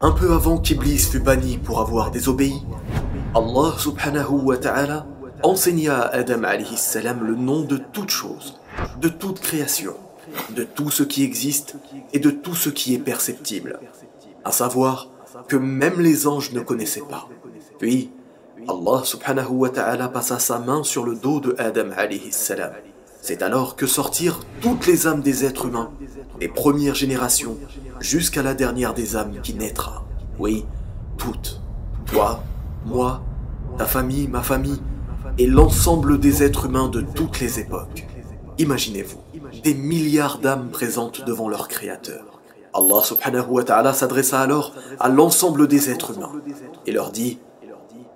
Un peu avant qu'Iblis fût banni pour avoir désobéi, Allah subhanahu wa ta'ala enseigna à Adam alayhi salam le nom de toute chose, de toute création, de tout ce qui existe et de tout ce qui est perceptible, à savoir que même les anges ne connaissaient pas. Puis, Allah subhanahu wa ta'ala passa sa main sur le dos de Adam alayhi salam. C'est alors que sortirent toutes les âmes des êtres humains, des premières générations, jusqu'à la dernière des âmes qui naîtra. Oui, toutes. Toi, moi, ta famille, ma famille, et l'ensemble des êtres humains de toutes les époques. Imaginez-vous, des milliards d'âmes présentes devant leur Créateur. Allah subhanahu wa ta'ala s'adressa alors à l'ensemble des êtres humains et leur dit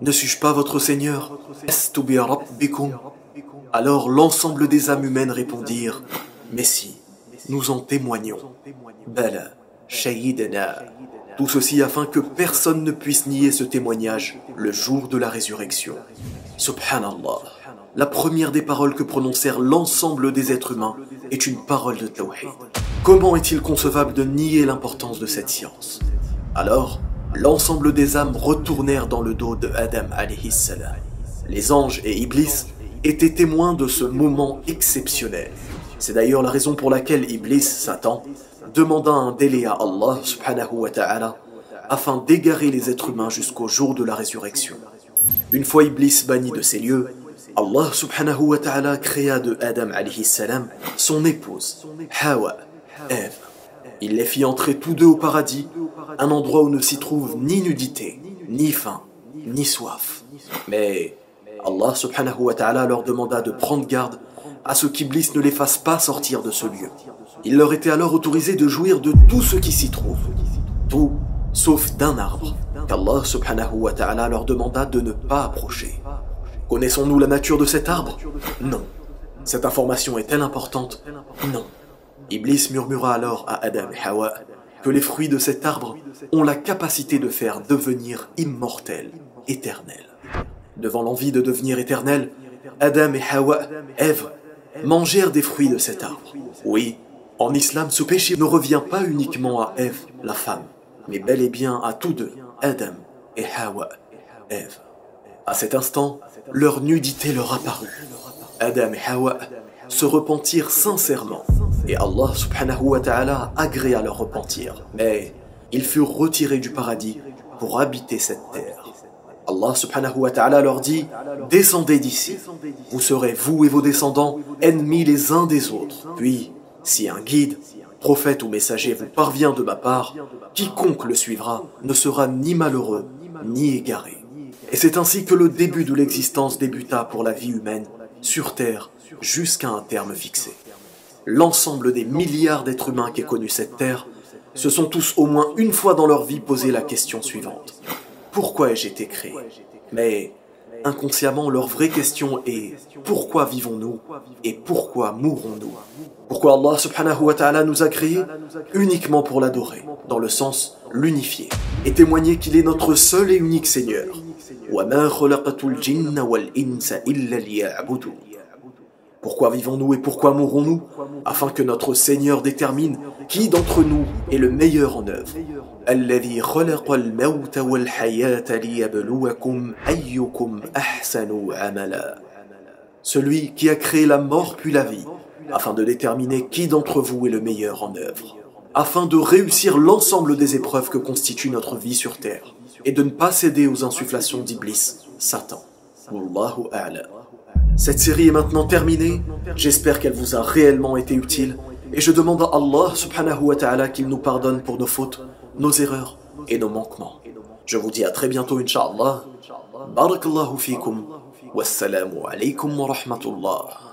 Ne suis-je pas votre Seigneur? Alors l'ensemble des âmes humaines répondirent Mais nous en témoignons. Bala, Shayidana. Tout ceci afin que personne ne puisse nier ce témoignage le jour de la résurrection. Subhanallah. La première des paroles que prononcèrent l'ensemble des êtres humains est une parole de Tawhid. Comment est-il concevable de nier l'importance de cette science? Alors, l'ensemble des âmes retournèrent dans le dos de Adam salam. Les anges et Iblis étaient témoins de ce moment exceptionnel. C'est d'ailleurs la raison pour laquelle Iblis, Satan, demanda un délai à Allah subhanahu wa ta'ala afin d'égarer les êtres humains jusqu'au jour de la résurrection. Une fois Iblis banni de ces lieux, Allah subhanahu wa ta'ala créa de Adam alayhi salam son épouse, Hawa, Ève. Il les fit entrer tous deux au paradis, un endroit où ne s'y trouve ni nudité, ni faim, ni soif. Mais Allah subhanahu wa ta'ala leur demanda de prendre garde à ce qu'Iblis ne les fasse pas sortir de ce lieu. Il leur était alors autorisé de jouir de tout ce qui s'y trouve. Tout sauf d'un arbre qu'Allah subhanahu wa ta'ala leur demanda de ne pas approcher. Connaissons-nous la nature de cet arbre? Non. Cette information est-elle importante? Non. Iblis murmura alors à Adam et Hawa que les fruits de cet arbre ont la capacité de faire devenir immortels, éternels. Devant l'envie de devenir éternel, Adam et Hawa, Ève, mangèrent des fruits de cet arbre. Oui, en islam, ce péché ne revient pas uniquement à Ève, la femme, mais bel et bien à tous deux, Adam et Hawa, Ève. À cet instant, leur nudité leur apparut. Adam et Hawa se repentirent sincèrement et Allah subhanahu wa ta'ala agréa leur repentir. Mais ils furent retirés du paradis pour habiter cette terre. Allah subhanahu wa ta'ala leur dit Descendez d'ici. Vous serez, vous et vos descendants, ennemis les uns des autres. Puis, si un guide, prophète ou messager vous parvient de ma part, quiconque le suivra ne sera ni malheureux ni égaré. Et c'est ainsi que le début de l'existence débuta pour la vie humaine sur Terre jusqu'à un terme fixé. L'ensemble des milliards d'êtres humains qui connu cette Terre se sont tous au moins une fois dans leur vie posé la question suivante. Pourquoi ai-je été créé Mais inconsciemment, leur vraie question est pourquoi vivons-nous et pourquoi mourrons-nous Pourquoi Allah subhanahu wa ta'ala nous a créés uniquement pour l'adorer, dans le sens l'unifier, et témoigner qu'il est notre seul et unique Seigneur? Pourquoi vivons-nous et pourquoi mourrons-nous Afin que notre Seigneur détermine qui d'entre nous est le meilleur en œuvre. Celui qui a créé la mort puis la vie, afin de déterminer qui d'entre vous est le meilleur en œuvre, afin de réussir l'ensemble des épreuves que constitue notre vie sur terre, et de ne pas céder aux insufflations d'Iblis, Satan. Cette série est maintenant terminée. J'espère qu'elle vous a réellement été utile. Et je demande à Allah subhanahu wa ta'ala qu'il nous pardonne pour nos fautes, nos erreurs et nos manquements. Je vous dis à très bientôt, Inch'Allah. Barakallahu fikum. Wassalamu alaykum wa rahmatullah.